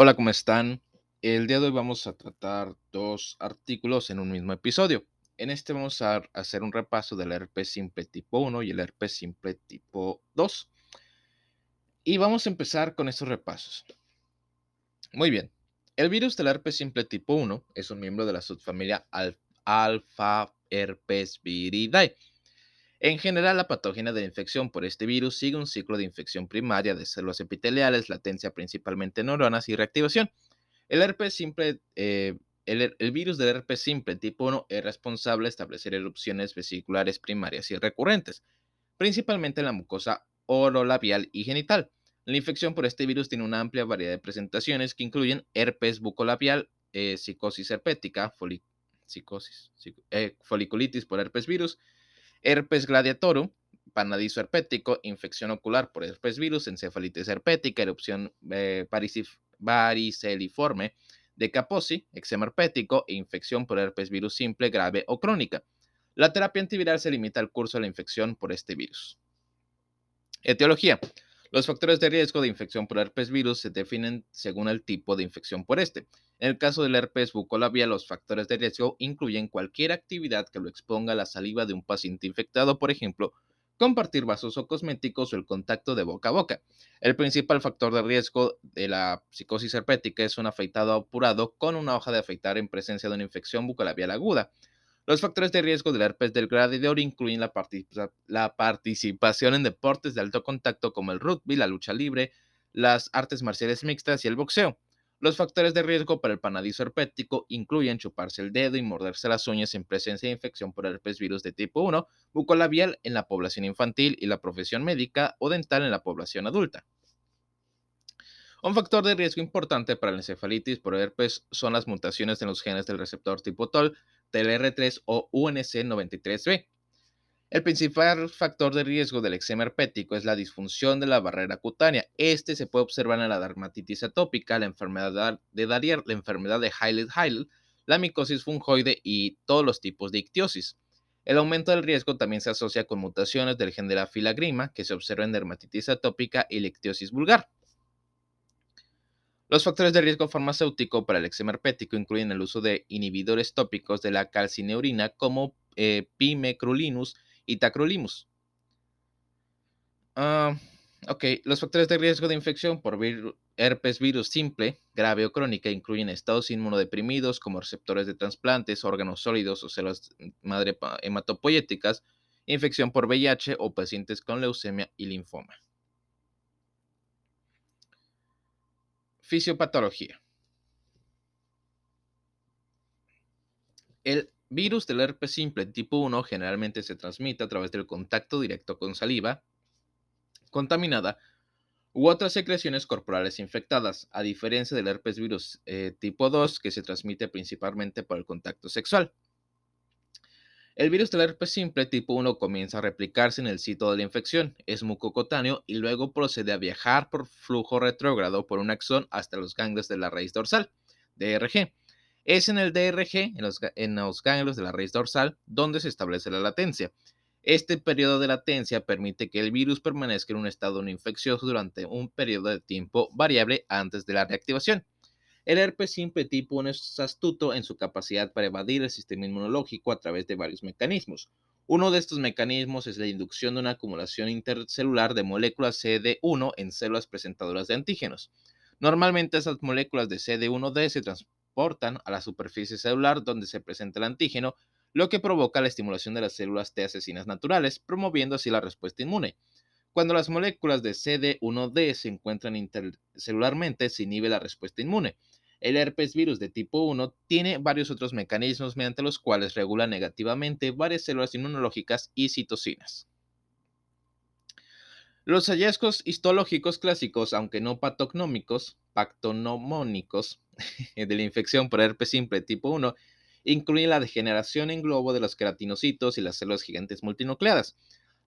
Hola, ¿cómo están? El día de hoy vamos a tratar dos artículos en un mismo episodio. En este vamos a hacer un repaso del herpes simple tipo 1 y el herpes simple tipo 2. Y vamos a empezar con estos repasos. Muy bien. El virus del herpes simple tipo 1 es un miembro de la subfamilia alfa herpes viridae. En general, la patogenia de infección por este virus sigue un ciclo de infección primaria de células epiteliales, latencia principalmente neuronas y reactivación. El herpes simple, eh, el, virus del herpes simple tipo 1 es responsable de establecer erupciones vesiculares primarias y recurrentes, principalmente en la mucosa orolabial y genital. La infección por este virus tiene una amplia variedad de presentaciones que incluyen herpes bucolabial, eh, psicosis herpética, psicosis, eh, foliculitis por herpes virus, herpes gladiatorum, panadizo herpético, infección ocular por herpes virus, encefalitis herpética, erupción eh, variceliforme de Kaposi, eczema herpético e infección por herpes virus simple, grave o crónica. La terapia antiviral se limita al curso de la infección por este virus. Etiología. Los factores de riesgo de infección por herpes virus se definen según el tipo de infección por este. En el caso del herpes bucolabial, los factores de riesgo incluyen cualquier actividad que lo exponga a la saliva de un paciente infectado, por ejemplo, compartir vasos o cosméticos o el contacto de boca a boca. El principal factor de riesgo de la psicosis herpética es un afeitado apurado con una hoja de afeitar en presencia de una infección bucolabial aguda. Los factores de riesgo del herpes del gladiador incluyen la, la, participación en deportes de alto contacto como el rugby, la lucha libre, las artes marciales mixtas y el boxeo. Los factores de riesgo para el panadizo herpético incluyen chuparse el dedo y morderse las uñas en presencia de infección por herpes virus de tipo 1, bucolabial en la población infantil y la profesión médica o dental en la población adulta. Un factor de riesgo importante para la encefalitis por herpes son las mutaciones en los genes del receptor tipo TOL, TLR3 o UNC93B. El principal factor de riesgo del eczema herpético es la disfunción de la barrera cutánea. Este se puede observar en la dermatitis atópica, la enfermedad de Darier, la enfermedad de Hailey-Hailey, la micosis fungoide y todos los tipos de ictiosis. El aumento del riesgo también se asocia con mutaciones del gen de la filagrima que se observa en dermatitis atópica y la ictiosis vulgar. Los factores de riesgo farmacéutico para el eczema herpético incluyen el uso de inhibidores tópicos de la calcineurina como eh, pimecrulinus y tacrolimus. Ah, ok, los factores de riesgo de infección por herpes virus simple, grave o crónica incluyen estados inmunodeprimidos como receptores de trasplantes, órganos sólidos o células madre hematopoyéticas, infección por VIH o pacientes con leucemia y linfoma. Fisiopatología. El virus del herpes simple tipo 1 generalmente se transmite a través del contacto directo con saliva contaminada u otras secreciones corporales infectadas, a diferencia del herpes virus eh, tipo 2 que se transmite principalmente por el contacto sexual. El virus del herpes simple tipo 1 comienza a replicarse en el sitio de la infección, es mucocutáneo y luego procede a viajar por flujo retrógrado por un axón hasta los ganglios de la raíz dorsal, DRG. Es en el DRG, en los, en los ganglios de la raíz dorsal, donde se establece la latencia. Este periodo de latencia permite que el virus permanezca en un estado no infeccioso durante un periodo de tiempo variable antes de la reactivación. El herpes simple tipo 1 es astuto en su capacidad para evadir el sistema inmunológico a través de varios mecanismos. Uno de estos mecanismos es la inducción de una acumulación intercelular de moléculas CD1 en células presentadoras de antígenos. Normalmente esas moléculas de CD1D se transportan a la superficie celular donde se presenta el antígeno, lo que provoca la estimulación de las células T asesinas naturales, promoviendo así la respuesta inmune. Cuando las moléculas de CD1D se encuentran intercelularmente, se inhibe la respuesta inmune. El herpes virus de tipo 1 tiene varios otros mecanismos mediante los cuales regula negativamente varias células inmunológicas y citocinas. Los hallazgos histológicos clásicos, aunque no patognómicos, pactonomónicos, de la infección por herpes simple tipo 1, incluyen la degeneración en globo de los queratinocitos y las células gigantes multinucleadas.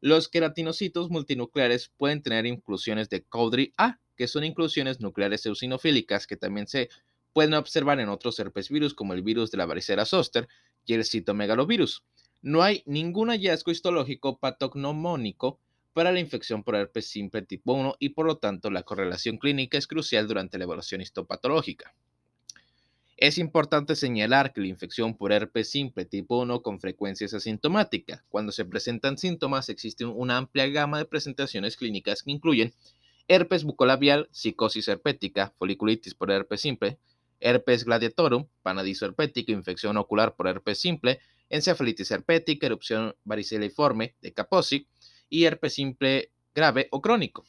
Los queratinocitos multinucleares pueden tener inclusiones de Cowdry A, que son inclusiones nucleares eosinofílicas que también se pueden observar en otros herpes virus como el virus de la varicela zoster y el citomegalovirus. No hay ningún hallazgo histológico patognomónico para la infección por herpes simple tipo 1 y por lo tanto la correlación clínica es crucial durante la evaluación histopatológica. Es importante señalar que la infección por herpes simple tipo 1 con frecuencia es asintomática. Cuando se presentan síntomas existe una amplia gama de presentaciones clínicas que incluyen herpes bucolabial, psicosis herpética, foliculitis por herpes simple, herpes gladiatorum, panadizo herpético, infección ocular por herpes simple, encefalitis herpética, erupción variceliforme de Kaposi y herpes simple grave o crónico.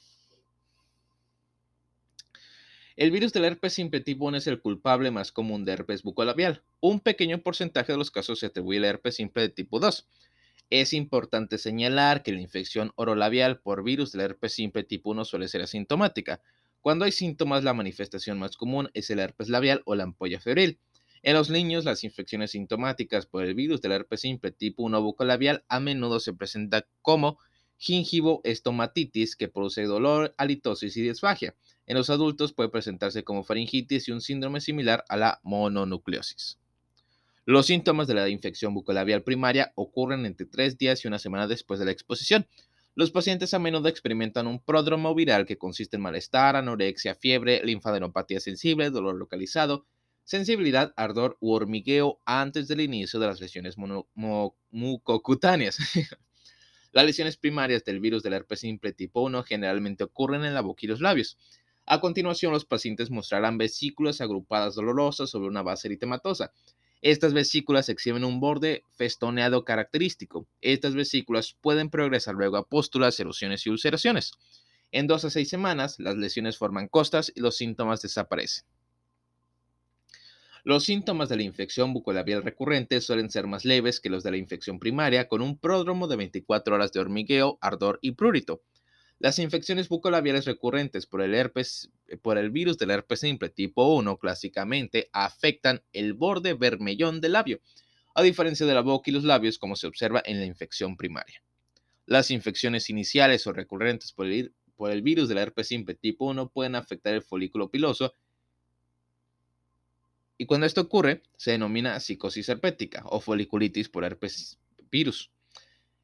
El virus del herpes simple tipo 1 es el culpable más común de herpes bucolabial. Un pequeño porcentaje de los casos se atribuye al herpes simple de tipo 2. Es importante señalar que la infección orolabial por virus del herpes simple tipo 1 suele ser asintomática. Cuando hay síntomas, la manifestación más común es el herpes labial o la ampolla febril. En los niños, las infecciones sintomáticas por el virus del herpes simple tipo 1 bucolabial a menudo se presentan como gingivoestomatitis que produce dolor, halitosis y disfagia. En los adultos puede presentarse como faringitis y un síndrome similar a la mononucleosis. Los síntomas de la infección bucolabial primaria ocurren entre tres días y una semana después de la exposición. Los pacientes a menudo experimentan un pródromo viral que consiste en malestar, anorexia, fiebre, linfadenopatía sensible, dolor localizado, sensibilidad, ardor u hormigueo antes del inicio de las lesiones mucocutáneas. las lesiones primarias del virus del herpes simple tipo 1 generalmente ocurren en la boca y los labios. A continuación, los pacientes mostrarán vesículas agrupadas dolorosas sobre una base eritematosa. Estas vesículas exhiben un borde festoneado característico. Estas vesículas pueden progresar luego a pústulas, erupciones y ulceraciones. En dos a seis semanas, las lesiones forman costas y los síntomas desaparecen. Los síntomas de la infección bucolabial recurrente suelen ser más leves que los de la infección primaria, con un pródromo de 24 horas de hormigueo, ardor y prurito. Las infecciones bucolabiales recurrentes por el herpes, eh, por el virus del herpes simple tipo 1 clásicamente afectan el borde vermellón del labio, a diferencia de la boca y los labios como se observa en la infección primaria. Las infecciones iniciales o recurrentes por el, por el virus del herpes simple tipo 1 pueden afectar el folículo piloso y cuando esto ocurre se denomina psicosis herpética o foliculitis por herpes virus.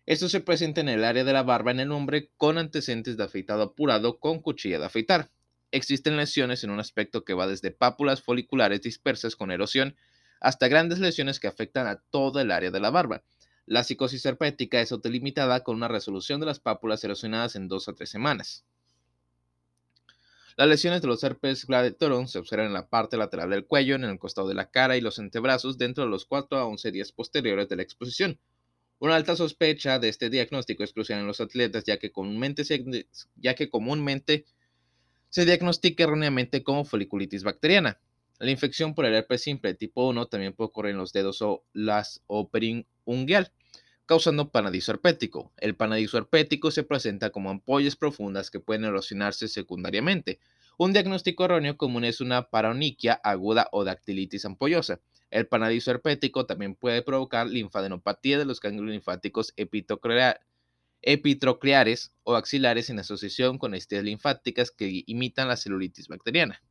Esto se presenta en el área de la barba en el hombre con antecedentes de afeitado apurado con cuchilla de afeitar. Existen lesiones en un aspecto que va desde pápulas foliculares dispersas con erosión hasta grandes lesiones que afectan a todo el área de la barba. La psicosis herpética es autolimitada con una resolución de las pápulas erosionadas en dos a tres semanas. Las lesiones de los herpes gladiatorum se observan en la parte lateral del cuello, en el costado de la cara y los antebrazos dentro de los 4 a 11 días posteriores de la exposición. Una alta sospecha de este diagnóstico es crucial en los atletas, ya que comúnmente se, diagnostica erróneamente como foliculitis bacteriana. La infección por el herpes simple tipo 1 también puede ocurrir en los dedos o las unguial, causando panadizo herpético. El panadizo herpético se presenta como ampollas profundas que pueden erosionarse secundariamente. Un diagnóstico erróneo común es una paroniquia aguda o dactilitis ampollosa. El panadizo herpético también puede provocar linfadenopatía de los ganglios linfáticos epitrocleares o axilares en asociación con estrellas linfáticas que imitan la celulitis bacteriana.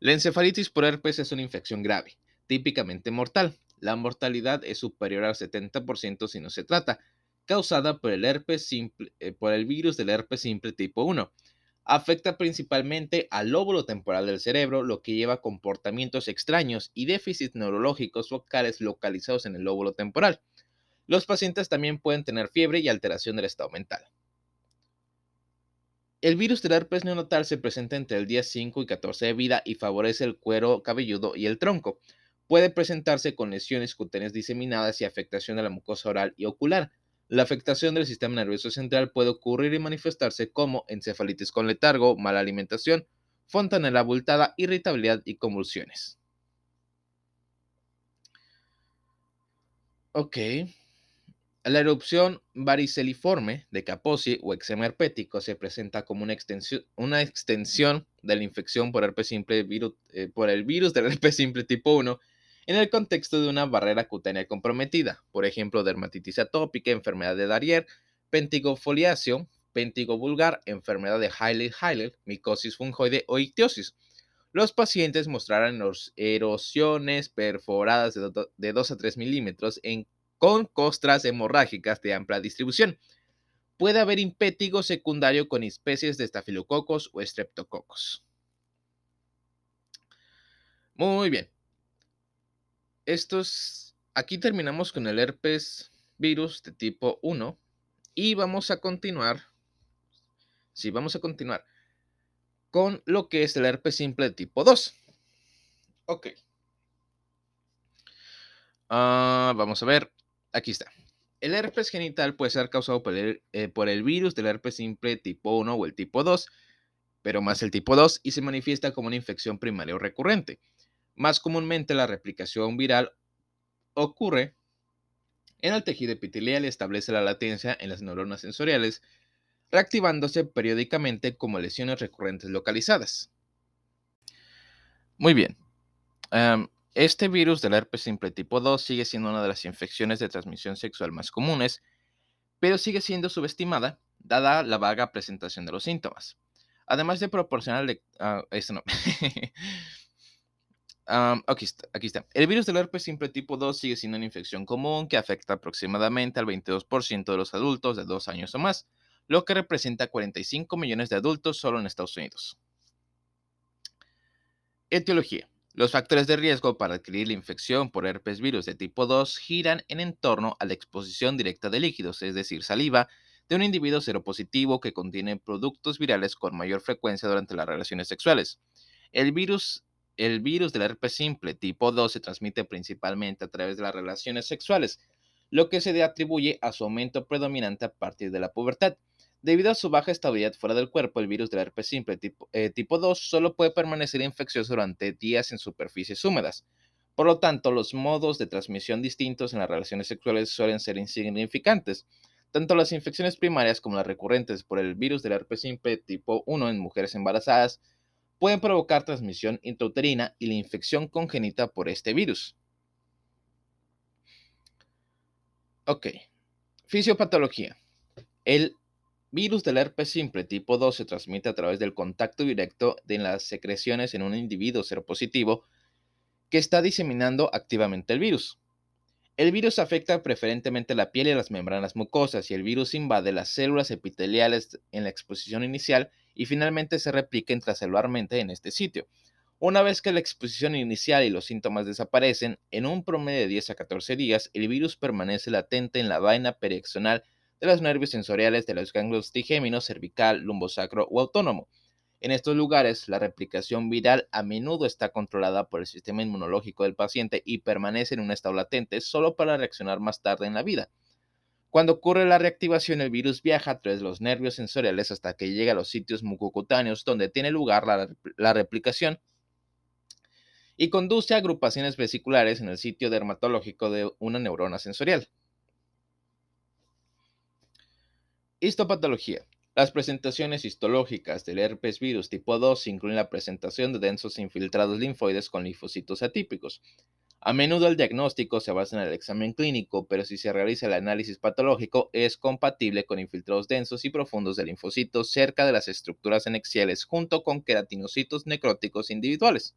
La encefalitis por herpes es una infección grave, típicamente mortal. La mortalidad es superior al 70% si no se trata, causada por el, herpes simple, eh, por el virus del herpes simple tipo 1 afecta principalmente al lóbulo temporal del cerebro, lo que lleva a comportamientos extraños y déficits neurológicos focales localizados en el lóbulo temporal. Los pacientes también pueden tener fiebre y alteración del estado mental. El virus del herpes neonatal se presenta entre el día 5 y 14 de vida y favorece el cuero cabelludo y el tronco. Puede presentarse con lesiones cutáneas diseminadas y afectación de la mucosa oral y ocular. La afectación del sistema nervioso central puede ocurrir y manifestarse como encefalitis con letargo, mala alimentación, fontanela abultada, irritabilidad y convulsiones. Ok. La erupción variceliforme de Kaposi o eczema herpético se presenta como una extensión, una extensión de la infección por, herpes simple, eh, por el virus del herpes simple tipo 1 en el contexto de una barrera cutánea comprometida, por ejemplo, dermatitis atópica, enfermedad de Darrier, pentigofoliáceo, pentigo vulgar, enfermedad de Hailey-Hailey, micosis fungoide o ictiosis. Los pacientes mostrarán erosiones perforadas de 2 a 3 milímetros con costras hemorrágicas de amplia distribución. puede haber impétigo secundario con especies de estafilococos o estreptococos. Muy bien. Estos, aquí terminamos con el herpes virus de tipo 1 y vamos a continuar, sí, vamos a continuar con lo que es el herpes simple de tipo 2. Ok. Ah, vamos a ver, aquí está. El herpes genital puede ser causado por el, eh, por el virus del herpes simple tipo 1 o el tipo 2, pero más el tipo 2 y se manifiesta como una infección primaria o recurrente. Más comúnmente la replicación viral ocurre en el tejido epitelial y establece la latencia en las neuronas sensoriales, reactivándose periódicamente como lesiones recurrentes localizadas. Muy bien. Este virus del herpes simple tipo 2 sigue siendo una de las infecciones de transmisión sexual más comunes, pero sigue siendo subestimada dada la vaga presentación de los síntomas. Además de proporcionar... Ah, esto no. aquí, está. El virus del herpes simple tipo 2 sigue siendo una infección común que afecta aproximadamente al 22% de los adultos de 2 años o más, lo que representa 45 millones de adultos solo en Estados Unidos. Etiología. Los factores de riesgo para adquirir la infección por herpes virus de tipo 2 giran en torno a la exposición directa de líquidos, es decir, saliva, de un individuo seropositivo que contiene productos virales con mayor frecuencia durante las relaciones sexuales. El virus, el virus del herpes simple tipo 2 se transmite principalmente a través de las relaciones sexuales, lo que se atribuye a su aumento predominante a partir de la pubertad. Debido a su baja estabilidad fuera del cuerpo, el virus del herpes simple tipo, 2 eh, solo puede permanecer infeccioso durante días en superficies húmedas. Por lo tanto, los modos de transmisión distintos en las relaciones sexuales suelen ser insignificantes. Tanto las infecciones primarias como las recurrentes por el virus del herpes simple tipo 1 en mujeres embarazadas pueden provocar transmisión intrauterina y la infección congénita por este virus. Ok. Fisiopatología. El virus del herpes simple tipo 2 se transmite a través del contacto directo de las secreciones en un individuo seropositivo que está diseminando activamente el virus. El virus afecta preferentemente la piel y las membranas mucosas y el virus invade las células epiteliales en la exposición inicial y finalmente se replica intracelularmente en este sitio. Una vez que la exposición inicial y los síntomas desaparecen, en un promedio de 10 a 14 días, el virus permanece latente en la vaina periaxonal de los nervios sensoriales de los ganglios trigéminos, cervical, lumbosacro o autónomo. En estos lugares, la replicación viral a menudo está controlada por el sistema inmunológico del paciente y permanece en un estado latente solo para reaccionar más tarde en la vida. Cuando ocurre la reactivación, el virus viaja a través de los nervios sensoriales hasta que llega a los sitios mucocutáneos donde tiene lugar la, la replicación y conduce a agrupaciones vesiculares en el sitio dermatológico de una neurona sensorial. Histopatología. Las presentaciones histológicas del herpes virus tipo 2 incluyen la presentación de densos infiltrados linfoides con linfocitos atípicos. A menudo el diagnóstico se basa en el examen clínico, pero si se realiza el análisis patológico es compatible con infiltrados densos y profundos de linfocitos cerca de las estructuras anexiales junto con queratinocitos necróticos individuales.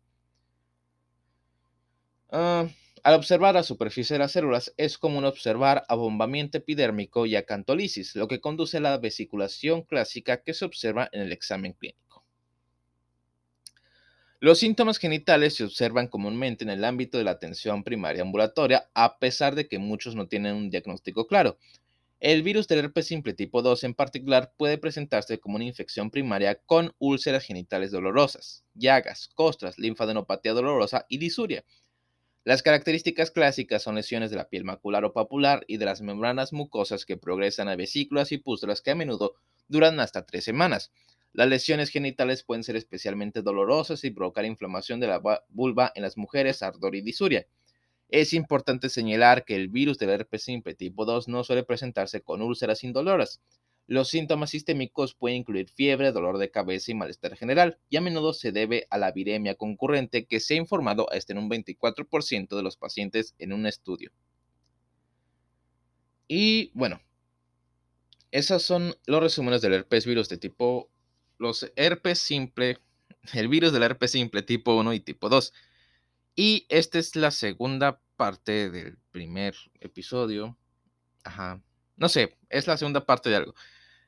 Ah, al observar la superficie de las células, es común observar abombamiento epidérmico y acantolisis, lo que conduce a la vesiculación clásica que se observa en el examen clínico. Los síntomas genitales se observan comúnmente en el ámbito de la atención primaria ambulatoria, a pesar de que muchos no tienen un diagnóstico claro. El virus del herpes simple tipo 2 en particular puede presentarse como una infección primaria con úlceras genitales dolorosas, llagas, costras, linfadenopatía dolorosa y disuria. Las características clásicas son lesiones de la piel macular o papular y de las membranas mucosas que progresan a vesículas y pústulas que a menudo duran hasta tres semanas. Las lesiones genitales pueden ser especialmente dolorosas y provocar inflamación de la vulva en las mujeres, ardor y disuria. Es importante señalar que el virus del herpes simple tipo 2 no suele presentarse con úlceras indoloras. Los síntomas sistémicos pueden incluir fiebre, dolor de cabeza y malestar general, y a menudo se debe a la viremia concurrente que se ha informado hasta en un 24% de los pacientes en un estudio. Y bueno, esos son los resúmenes del herpes virus de tipo, los herpes simple, el virus del herpes simple tipo 1 y tipo 2. Y esta es la segunda parte del primer episodio. Ajá. No sé, es la segunda parte de algo.